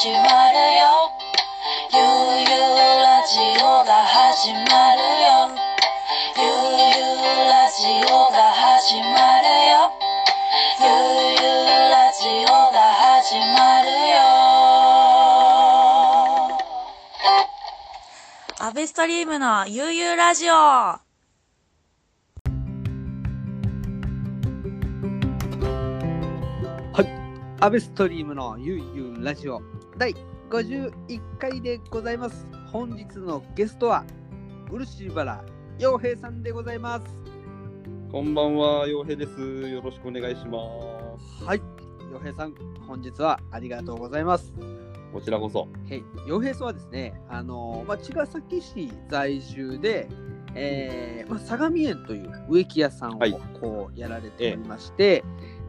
始まるよ。ゆうゆうラジオが始まるよ。ゆうゆうラジオが始まるよ。ゆうゆうラジオが始まるよ。アベストリームのゆうゆうラジオ。アベストリームのゆうゆうラジオ第51回でございます。本日のゲストは漆原洋平さんでございます。こんばんは、洋平です。よろしくお願いします。はい、洋平さん、本日はありがとうございます。こちらこそ。はい、洋平さんはですね、あのまあ、茅ヶ崎市在住で、えーまあ、相模園という植木屋さんをはいこうやられておりまして、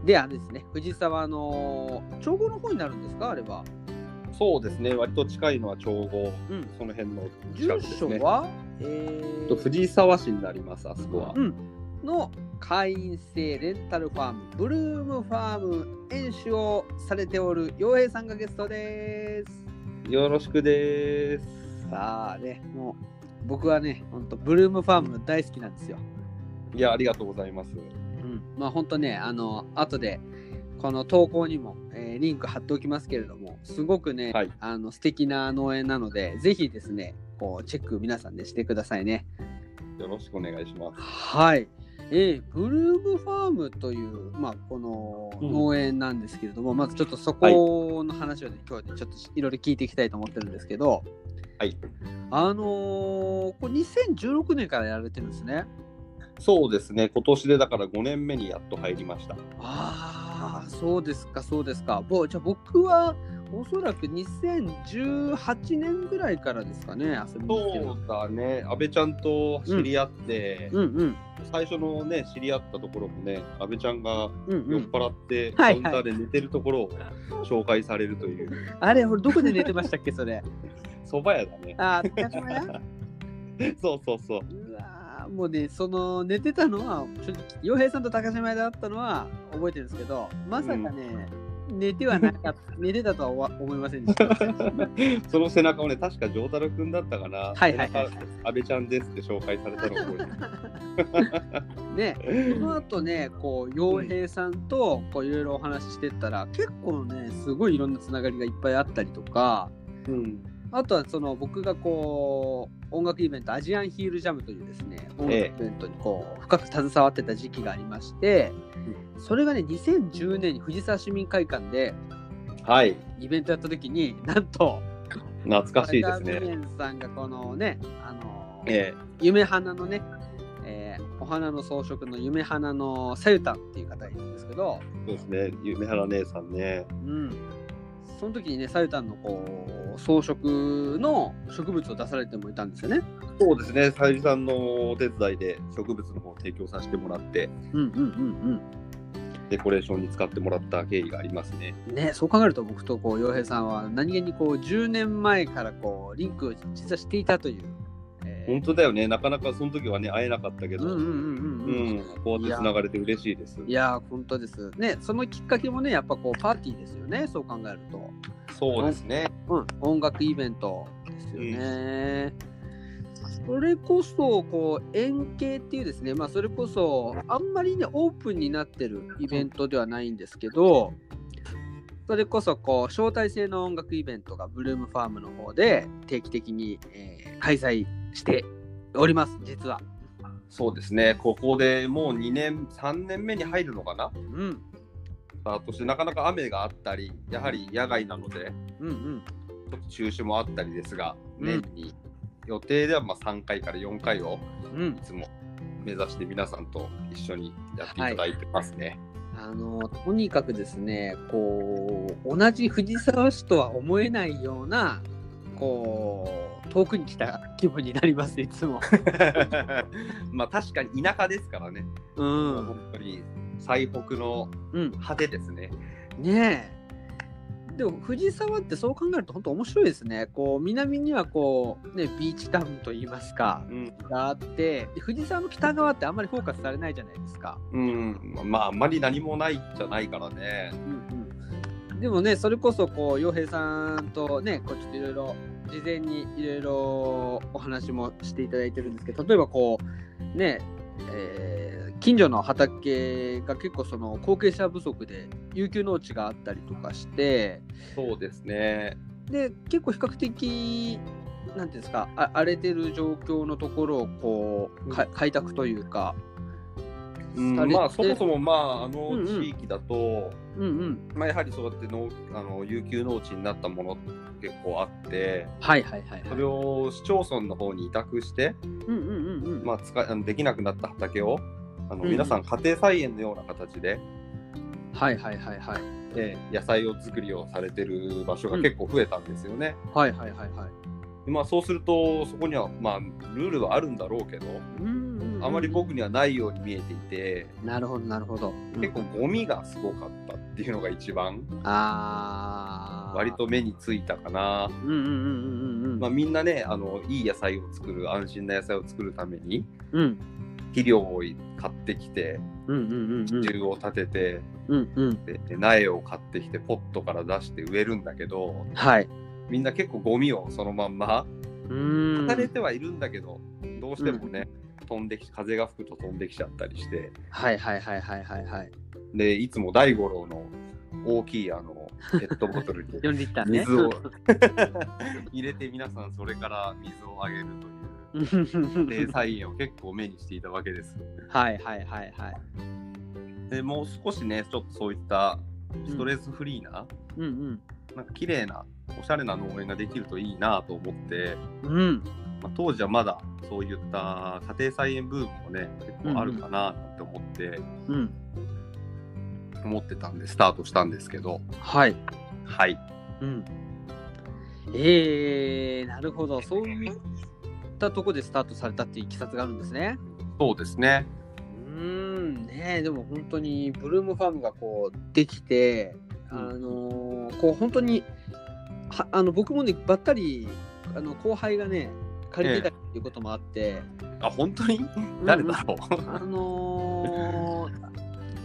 で、あのですね、藤沢の長後の方になるんですか、あれは。そうですね、割と近いのは長後、うんその辺の住近くですね。所は、えとー藤沢市になります、あそこは。うん、の会員制レンタルファーム、ブルームファーム園主をされておる洋平さんがゲストです。よろしくです。さあね、もう僕はね、本当ブルームファーム大好きなんですよ。いや、ありがとうございます。うん、まあ本当ね、あの後でこの投稿にも、えーリンク貼っておきますけれども、すごくね、はいあの素敵な農園なので、ぜひですね、こうチェック皆さんでしてくださいね。よろしくお願いします。はい。えーブルームファームという、まあ、このうん農園なんですけれども、まずちょっとそこの話をね、今日はね、ちょっといろいろ聞いていきたいと思ってるんですけど、はい。あのーこれ2016年からやられてるんですね。そうですね、今年でだから5年目にやっと入りました。ああ、そうですか、そうですか。ぼじゃあ僕はおそらく2018年ぐらいからですかね、遊びに来てるそうだね、阿部ちゃんと知り合って、うんうん最初のね、知り合ったところもね、阿部ちゃんがうんうん。酔っ払って、はいはいカウンターで寝てるところを紹介されるという、あれ、俺どこで寝てましたっけ、それ？蕎麦屋だね。ああ、高島屋？そうそうそう。うわーもうね、その寝てたのは、洋平さんと高島屋で会ったのは覚えてるんですけど、まさかね、寝てはなかった、寝てたとは思思いませんでした。その背中をね、確か丈太郎くんだったかな。はいはいはい安倍ちゃんですって紹介されたのを覚えてる。ね、その後ね、こう、洋平さんとこういろいろお話ししてったら、結構ね、すごいいろんなつながりがいっぱいあったりとか、うん。あとはその僕がこう音楽イベントアジアンヒールジャムというですね音楽イベントにこう深く携わってた時期がありまして、それがね2010年に藤沢市民会館ではい。イベントやった時になんと懐かしいですね。園さんがこのねあのえ夢花のね、えーお花の装飾の夢花のさゆたんっていう方がいるんですけど、えそうですね。夢原姉さんね。うん、その時にねさゆたんのこう装飾の植物を出されてもいたんですよね。そうですね。さゆりさんのお手伝いで植物の方を提供させてもらって、うんうんうんデコレーションに使ってもらった経緯がありますね。うん。ねそう考えると僕とこう洋平さんは何気にこう10年前からこうリンクを実はしていたという。えー本当だよね。なかなかその時はね、会えなかったけど、うんうんうんうんううん。ん、こうやってつながれて嬉しいです。いやー本当です。ねそのきっかけもねやっぱこうパーティーですよねそう考えると。そうですね。うん、音楽イベントですよね。それこそこう円形っていうですね、まあ、それこそあんまりねオープンになってるイベントではないんですけどそれこそこう招待制の音楽イベントがブルームファームの方で定期的に、えー開催しております実は。そうですね。ここでもう2年、3年目に入るのかな？うんスタートして、なかなか雨があったり、やはり野外なので、うんうんちょっと中止もあったりですが、うん年に予定ではまあ3回から4回をうんいつも目指して皆さんと一緒にやっていただいてますね。あのとにかくですねこう同じ藤沢市とは思えないようなこう遠くに来た気分になりますいつも。まあ確かに田舎ですからね、う、ん本当に最北のうん、果てですね。ねえ。でも藤沢ってそう考えると本当面白いですね。こう南にはこうねビーチタウンといいますかうん、があってで藤沢の北側ってあんまりフォーカスされないじゃないですか。うん、まああんまり何もないじゃないからね。うんうん、でもね、それこそ、こう、洋平さんとね、こう、ちょっといろいろ、事前にいろいろお話もしていただいてるんですけど、例えばこう、ね、えー近所の畑が結構その後継者不足で有給農地があったりとかしてそうですね。で結構比較的なんていうんですかあ荒れてる状況のところをこうか開拓というか、うんまあそもそもまああの地域だと、うんうん、まあやはりそうやって農あの有給農地になったもの結構あって、はいはいはいはい。それを市町村の方に委託して、うんうんうんうん。まあ使できなくなった畑をあのうん皆さん家庭菜園のような形で、はいはいはいはい。えー野菜を作りをされてる場所が結構増えたんですよね。はいはいはいはい。でまあそうするとそこにはまあルールはあるんだろうけど、うんうんうんあまり僕にはないように見えていて、なるほどなるほど。結構ゴミがすごかったっていうのが一番ああ。割と目についたかな。うんうんうんうんうんうん。まあ、みんなねあのいい野菜を作る安心な野菜を作るためにうん肥料を買ってきてうんうんうんうん。支柱を立てて、うんうん。で苗を買ってきてポットから出して植えるんだけどはい。みんな結構ゴミをそのまんまうーん。されてはいるんだけど、どうしてもね、飛んでき風が吹くと飛んできちゃったりしてはいはいはいはいはいはい。でいつも大五郎の大きいあのペットボトルに4リッターね。水を 入れて皆さんそれから水をあげるという家庭菜園を結構目にしていたわけです。はいはいはいはい。でもう少しねちょっとそういったストレスフリーな、うんうん。なんか綺麗なおしゃれな農園ができるといいなと思って、うん。まあ、当時はまだそういった家庭菜園ブームもね結構あるかなって思って、うん。思ってたんでスタートしたんですけどはい。はいうん。えー、なるほど。そうい ったとこでスタートされたっていういきさつがあるんですね。そうですね。うーん、ねえでも本当にブルームファームがこうできて、あのーこう本当にはあの僕もねばったりあの後輩がね借りてたりっていうこともあって、あ本当に？誰だろう、あのー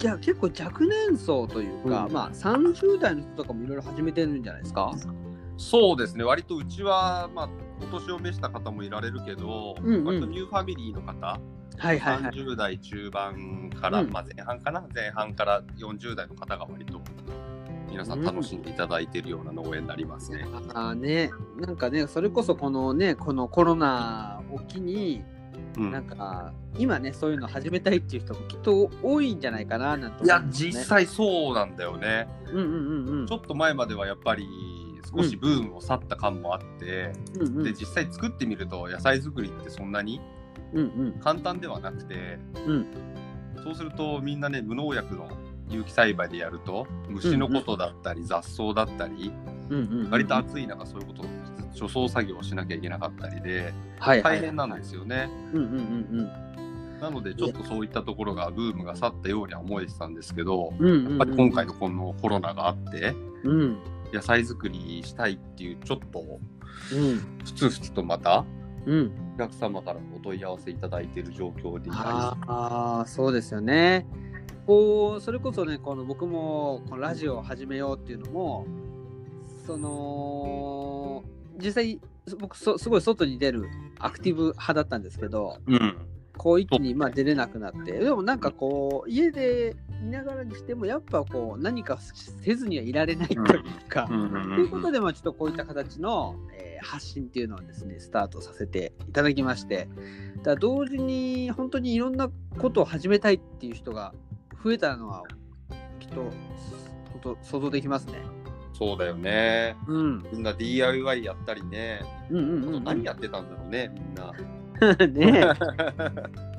いや結構若年層というか、うん。まあ30代の人とかもいろいろ始めてるんじゃないですか。そうですね。割とうちはまあお年を召した方もいられるけど、うんうん。割とニューファミリーの方、はいはいはい。30代中盤から、うん。まあ、前半かな前半から40代の方が割と皆さん楽しんでいただいているような農園になりますね。あーね、なんかね、それこそこのね、このコロナを機に、うん。なんか今ね、そういうの始めたいっていう人もきっと多いんじゃないかななんていや実、際そうなんだよね。うんうんうんうん。ちょっと前まではやっぱり少しブームを去った感もあって、うんうん。で実際作ってみると野菜作りってそんなに簡単ではなくて、うん。そうするとみんなね無農薬の有機栽培でやると虫のことだったり雑草だったり、うんうんうん割と暑い中そういうことを除草作業をしなきゃいけなかったりではいはい大変なんですよね。なのでちょっとそういったところがブームが去ったようには思えてたんですけど、うんうんうん。やっぱり今回のこのコロナがあってうん野菜作りしたいっていうちょっとうん。ふつふつとまたうん。お客様からお問い合わせいただいている状況でああそうですよね。こうそれこそねこの僕もこのラジオを始めようっていうのもその実際僕そすごい外に出るアクティブ派だったんですけどりうんこう一気にまあ出れなくなってでもなんかこう家でいながらにしてもやっぱこう何かせずにはいられないというか。うんうんということで、まあ、ちょっとこういった形の、えー発信っていうのをですね、スタートさせていただきまして、だ同時に本当にいろんなことを始めたいっていう人が増えたのは、きっと、本当想像できますね。そうだよねうん。みんな DIY やったりね、うんうんうん、うん。何やってたんだろうねみんな ね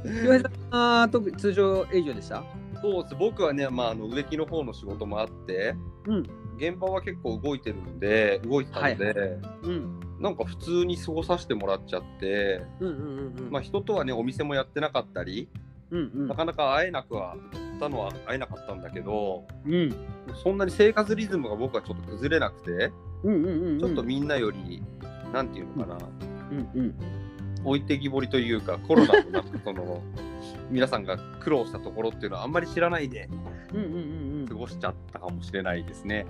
え。岩井さんは特に通常営業でした？そうです僕はね、まあ、あの植木の方の仕事もあってうん。現場は結構動いてるんで動いてたので、うん。なんか普通に過ごさせてもらっちゃって、うんうんうんうん。まあ、人とはねお店もやってなかったり、うんうんなかなか会えなくはったのは会えなかったんだけどうん。そんなに生活リズムが僕はちょっと崩れなくて、うんうんうんうん。ちょっとみんなよりなんていうのかな、うんうん。置いてきぼりというかコロナのなんかその 皆さんが苦労したところっていうのはあんまり知らないで。過ごしちゃったかもしれないですね。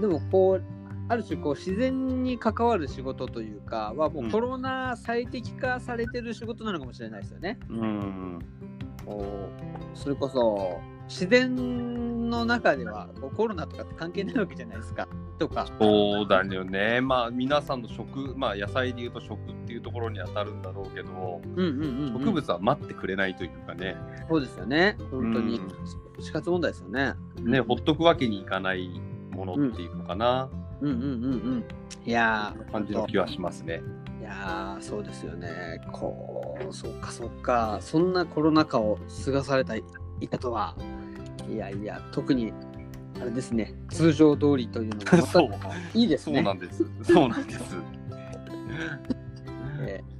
でもこうある種こう自然に関わる仕事というかはもううんコロナ最適化されてる仕事なのかもしれないですよね。うん。こうそれこそ自然の中ではコロナとかって関係ないわけじゃないですか。とか。そうだよね。まあ皆さんの食、まあ野菜でいうと食っていうところに当たるんだろうけど、うんうんうん、うん。植物は待ってくれないというかね、そうですよね。本当にうん死活問題ですよね。ね、ほっとくわけにいかないものっていうのかな、うんうんうんうん。いやー感じの気はしますね。いやーそうですよね。こう、そっかそっか。そんなコロナ禍を過ごされたいたとは。いやいや、特に、あれですね、通常通りというのも またそう、いいですね。そうなんです。そうなんです。えー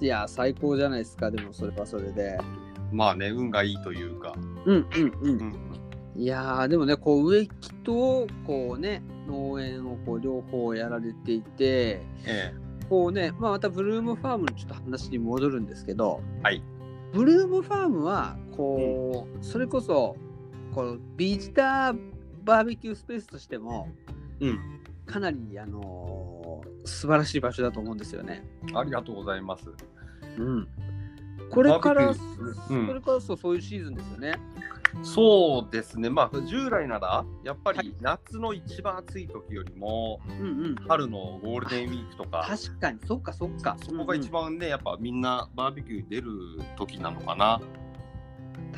いや、最高じゃないですか、でもそれはそれで。まあね、運がいいというか。うんうんう。うんん。いやーでもね、こう植木とこうね、農園をこう両方やられていて、えこうね、まあ、またブルームファームのちょっと話に戻るんですけど、はい。ブルームファームはこう、それこそこのビジターバーベキュースペースとしてもうん。かなり、あのー素晴らしい場所だと思うんですよね。ありがとうございます。うん、これから、うんこれからそうそういうシーズンですよね。そうですね。まあ従来なら、やっぱはり夏の一番暑い時よりも、うんうん、春のゴールデンウィークとか、確かに、そっかそっか。そこが一番ね、やっぱみんなバーベキュー出る時なのかな。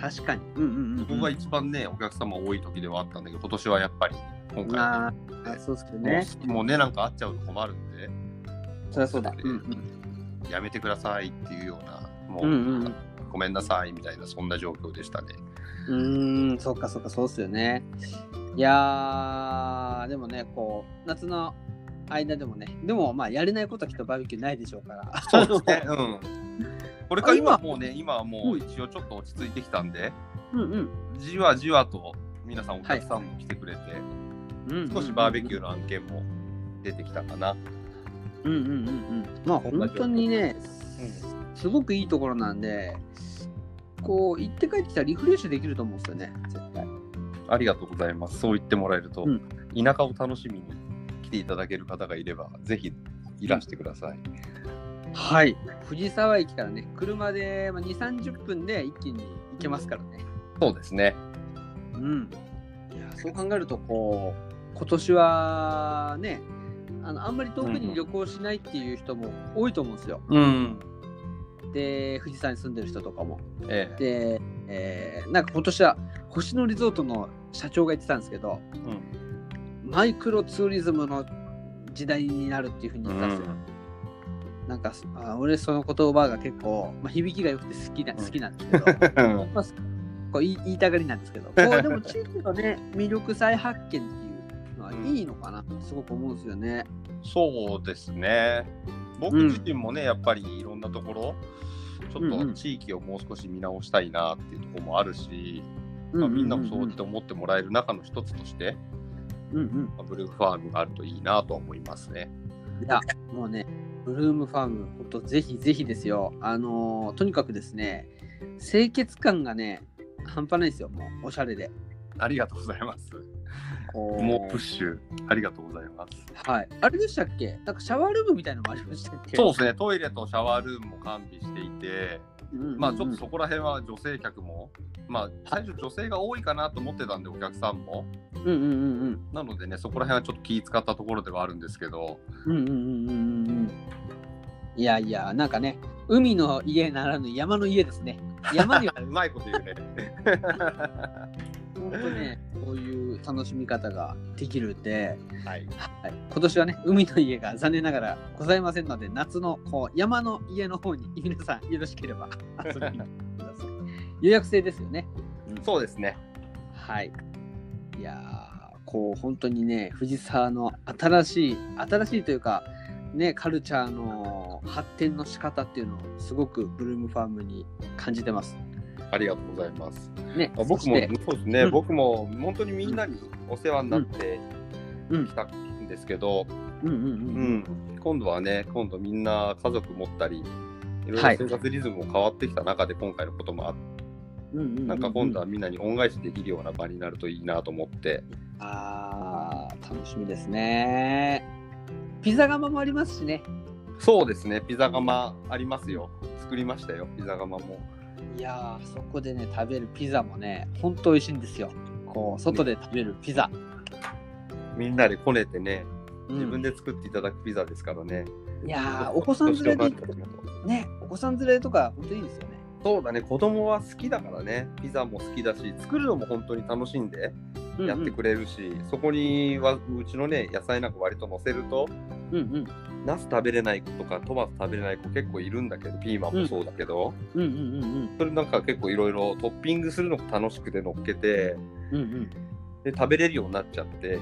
確かに。うんうんうんうん、そこが一番ね、お客様多い時ではあったんだけど、今年はやっぱり、今回はあーあそうですね、ね。もうね、なんか会っちゃうと困るんで、そりゃそうだ。でうんうんやめてくださいっていうような、もう、うんうんうんごめんなさいみたいな、そんな状況でしたね。うーん、そっかそっか、そうっすよね。いやー、でもね、こう、夏の間でもね、でもまあ、やれないことはきっとバーベキューないでしょうから。そうですね。うん。これから今あもうね、今はもう一応ちょっと落ち着いてきたんで、うんうんじわじわと皆さんお客さんも来てくれて、うん。少しバーベキューの案件も出てきたかな。うんうんうんうん。まあ、本当にね、すごくいいところなんで、こう、行って帰ってきたらリフレッシュできると思うんですよね、絶対。ありがとうございます。そう言ってもらえると、うん田舎を楽しみに来ていただける方がいれば、ぜひいらしてください。はい。藤沢駅からね、車でまあ2、30分で一気に行けますからね。そうですね。うん。いや、そう考えると、こう、今年はね、あのあんまり遠くに旅行しないっていう人も多いと思うんですよ。うん。で、富士山に住んでる人とかも。ええで、えーなんか今年は星野リゾートの社長が言ってたんですけど、うんマイクロツーリズムの時代になるっていうふうに言ったんですよ。なんかあ俺その言葉が結構、まあ、響きが良くて好きな好きなんですけど、まあ、こう言い言いたがりなんですけど、こう でも地域のね魅力再発見っていうのはいいのかなとすごく思うんですよね。そうですね。僕自身もね、やっぱりいろんなところ、ちょっとうんうん。地域をもう少し見直したいなっていうところもあるし、まあ、うううみんなもそうって思ってもらえる中の一つとして、うんうん。まあブルーファームがあるといいなと思いますね。いや、もうね、ブルームファーム、ほんとぜひぜひですよ。あのーとにかくですね、清潔感がね、半端ないですよ、もう、おしゃれで。ありがとうございます。もうプッシュ、ありがとうございます。はい。あれでしたっけ？なんかシャワールームみたいなのもありましたっけ？そうですね、トイレとシャワールームも完備していて、まあちょっとそこら辺は女性客も、まあ最初女性が多いかなと思ってたんで、お客さんも。うんうんうんなのでね、そこら辺はちょっと気使ったところではあるんですけど、うん。うんうんうんうんうんうん。いやいや、なんかね、海の家ならぬ山の家ですね。山には うまいこと言うね。本当ね、こういう楽しみ方ができるんで、はい。はい、今年はね、海の家が残念ながらございませんので、夏のこう山の家の方に皆さんよろしければ遊びに来てください。予約制ですよね。そうですね。はい。いやー、こう本当にね、藤沢の新しい、新しいというか、ね、カルチャーの発展の仕方っていうのをすごくブルームファームに感じてます。ありがとうございます。ね、まあ僕もそうですね、うん僕も本当にみんなにお世話になってうんきたんですけど、今度はね、今度みんな家族持ったり、いろいろはい生活リズムも変わってきた中で今回のこともあっうんうんうんうんなんか今度はみんなに恩返しできるような場になるといいなと思って。あー楽しみですね。ピザ窯もありますしね。そうですね、ピザ窯ありますよ。作りましたよ、ピザ窯も。いやー、そこでね、食べるピザもね、ほんと美味しいんですよ。こう、外で食べるピザ。みんなでこねてね、うん自分で作っていただくピザですからね。いやー、お子さん連れで、ね、お子さん連れとか、ほんといいですよね。そうだね、子供は好きだからね、ピザも好きだし、作るのも本当に楽しんでやってくれるし、そこにはうちのね、野菜なんか割と乗せると、うんうん。ナス食べれない子とかトマト食べれない子結構いるんだけど、ピーマンもそうだけど、うんうんうんそれなんか結構いろいろトッピングするのも楽しくて乗っけて、うん。うんうん。で食べれるようになっちゃって、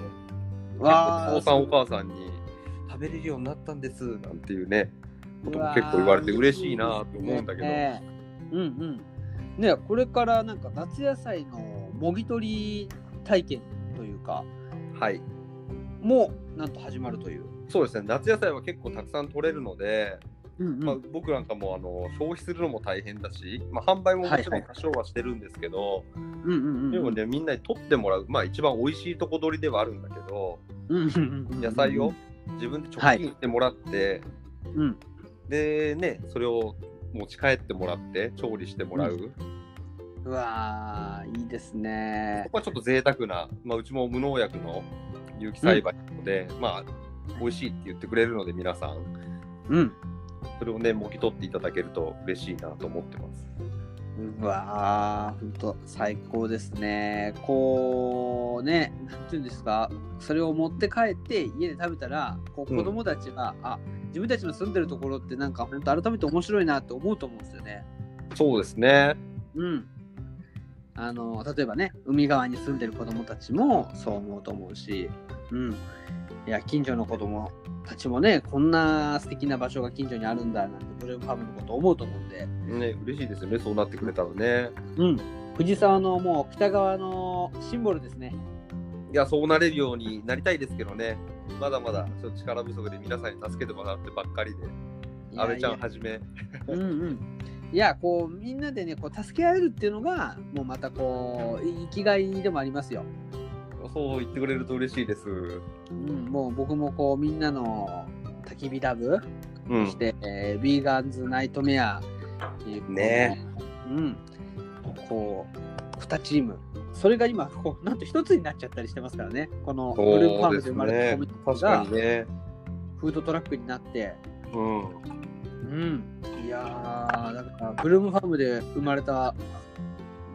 わお父さんお母さんに食べれるようになったんですなんていうね、ことも結構言われて嬉しいなと思うんだけど、ねうんうん。ね、これからなんか夏野菜のもぎ取り体験というか、はい。もうなんと始まるという。そうですね、夏野菜は結構たくさん取れるので、うんまあ、僕なんかもあの消費するのも大変だし、まあ、販売ももちろはいはいん多少はしてるんですけど、うんうんうん。でもね、みんなに取ってもらう、まあ一番美味しいとこ取りではあるんだけど、うんうんうんうん、野菜を自分で直近してもらって、うん。でね、それを持ち帰ってもらって、調理してもらう。うわー、いいですねこ。こはちょっと贅沢な、まあ、うちも無農薬の有機栽培なので、まあ、美味しいって言ってくれるので、皆さん、うん。それをね、もぎ取っていただけると嬉しいなと思ってます。うわー、ほんと最高ですね。こうね、なんていうんですか、それを持って帰って家で食べたら、こううん子供たちが、あ自分たちの住んでるところってなんか本当改めて面白いなって思うと思うんですよね。そうですね。うん。あの例えばね、海側に住んでる子供たちもそう思うと思うし、うん。いや、近所の子供たちもね、こんな素敵な場所が近所にあるんだなんて、ブルームファームのこと思うと思うんで、ね、嬉しいですよね、そうなってくれたらね。うん。藤沢のもう北側のシンボルですね。いや、そうなれるようになりたいですけどね、まだまだちょっと力不足で皆さんに助けてもらってばっかりで、阿部ちゃんはじめ。うんうん。いや、こう、みんなでね、こう、助け合えるっていうのが、もうまたこう、生きがいでもありますよ。そう言ってくれると嬉しいです。うん、もう僕もこう、みんなの焚き火ダブ、うんそし。て、えービーガンズナイトメアっていう、ねうん。こう、2チーム。それが今、こう、なんと一つになっちゃったりしてますからね。このブルームファームで生まれたコミッ確クがかにね。フードトラックになって、うん。うん。いやー、だから、ブルームファームで生まれた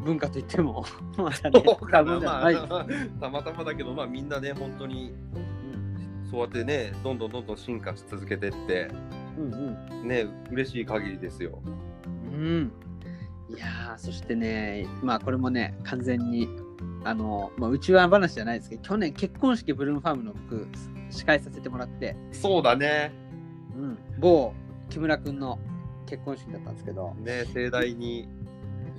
文化といっても、またね、多分じゃまないあ、たまたまだけど、まあみんなね、本当にうんそうやってね、どんどんどんどん進化し続けてって、うんね、嬉しい限りですよ。うん。うん。いやー、そしてね、まあこれもね、完全に、あの、まあ、うちわ話じゃないですけど、去年結婚式ブルームファームの僕、司会させてもらって、そうだね。うん、某木村くんの結婚式だったんですけど、ね、盛大に。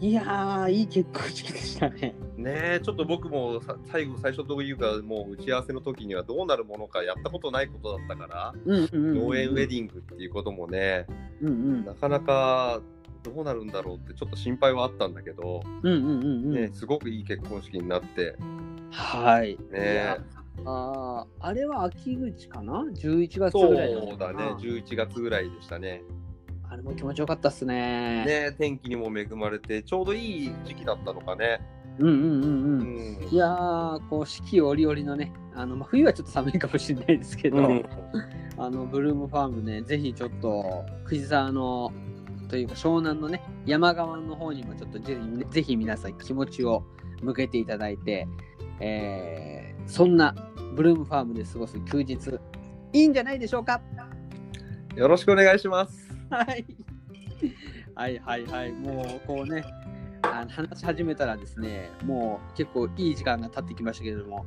いやー、いい結婚式でしたね。ねちょっと僕もさ最後、最初というか、もう打ち合わせの時にはどうなるものかやったことないことだったから、農園ウェディングっていうこともね、うんうんなかなかどうなるんだろうってちょっと心配はあったんだけど、うんうんうんうん。ね、すごくいい結婚式になって、はい。いねや、あーあれは秋口かな ?11 月そぐらいのうだね、11月ぐらいでしたね。あれも気持ちよかったっすね。ね天気にも恵まれて、ちょうどいい時期だったのかね。うんうんうんううん。んいやー、こう四季折々のね、あのまあ、冬はちょっと寒いかもしれないですけど、うん あのブルームファームね、ぜひちょっと藤沢のというか湘南のね、山側の方にもちょっとぜひぜひ皆さん気持ちを向けていただいて、えーそんなブルームファームで過ごす休日、いいんじゃないでしょうか？よろしくお願いします。はい。はいはいはい。もうこうね、あの話し始めたらですね、もう結構いい時間が経ってきましたけれども、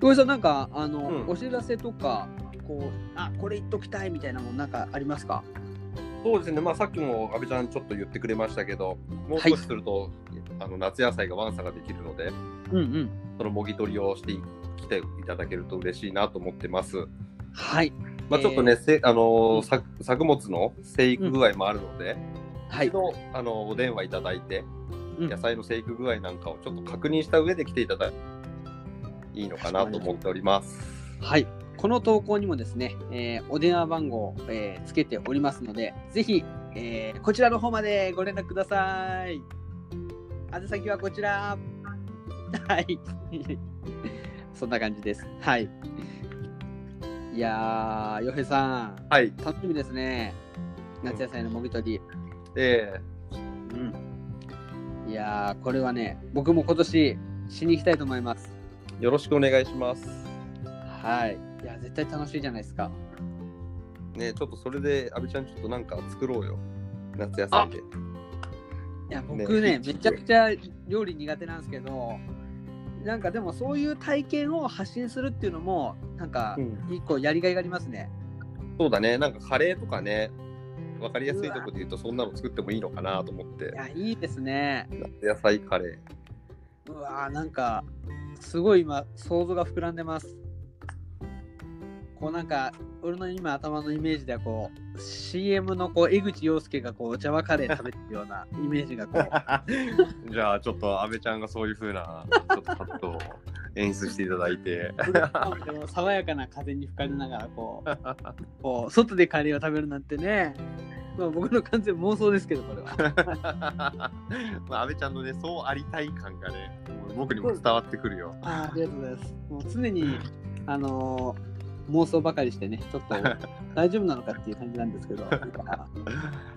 小井さん、なんかあの、うんお知らせとか、こう、あこれ言っときたいみたいなもんなんかありますか？そうですね、まあ、さっきも阿部ちゃんちょっと言ってくれましたけど、もうはい少しすると、あの夏野菜がワンサができるので、うんうん。そのもぎ取りをしてきていただけると嬉しいなと思ってます。はい。まあ、ちょっとね、えーせあのーうん作作物の生育具合もあるので、はい一。度あのお電話いただいて、うん野菜の生育具合なんかをちょっと確認した上で来ていただいていいのかなと思っております。はい。この投稿にもですね、えーお電話番号を、えーつけておりますので、ぜひ、えーこちらの方までご連絡ください。宛先はこちら。はい。そんな感じです。はい。いやー、洋平さん、はい。楽しみですね。夏野菜のもぎ取り。えうん。いやー、これはね、僕も今年しに行きたいと思います。ーよろしくお願いします。はい。いや、絶対楽しいじゃないですか。ねちょっとそれで、阿部ちゃんちょっとなんか作ろうよ。夏野菜で。いや、僕ね、ねめちゃくちゃ料理苦手なんですけど、なんかでもそういう体験を発信するっていうのも、なんかうん一個やりがいがありますね。そうだね。なんかカレーとかね、わかりやすいところで言うとそんなの作ってもいいのかなと思ってい。や、いいですね。夏野菜カレー。うわーなんか、すごい今、想像が膨らんでます。こうなんか、俺の今頭のイメージではこう、CM のこう江口洋介がこう、ジャワカレー食べてるようなイメージがこう、じゃあちょっと阿部ちゃんがそういう風なちょっとカットを演出していただいて。でも爽やかな風に吹かれながらこう、こう外でカレーを食べるなんてね、まあ、僕の完全妄想ですけど、これは。まあ、安倍ちゃんのね、そうありたい感がね、僕にも伝わってくるよ。あーありがとうございます。もう常に、あのー妄想ばかりしてね、ちょっと 大丈夫なのかっていう感じなんですけど、今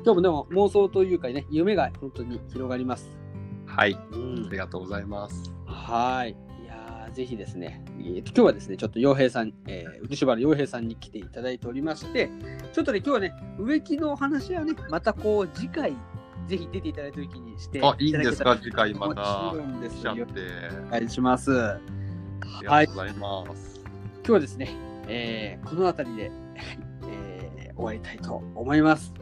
日もでも妄想というかね、夢が本当に広がります。はい、うんありがとうございます。はい。いやーぜひですね、えーと今日はですね、ちょっと洋平さん、えー、漆原洋平さんに来ていただいておりまして、ちょっとね、今日はね、植木のお話はね、またこう、次回、ぜひ出ていただいた時にしてあ、いいんですか、次回またもちろんですよ。お願いします。ありはいがとうございます。今日はですね、えーこの辺りで、は いえー終わりたいと思います。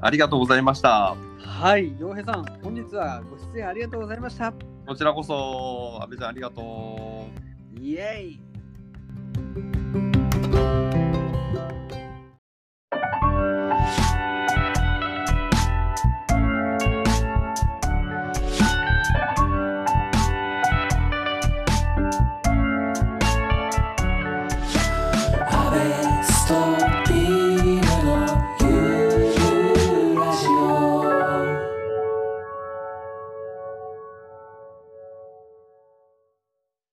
ありがとうございました。はい、洋平さん、本日はご出演ありがとうございました。こちらこそ、安倍ちゃんありがとう。イエイ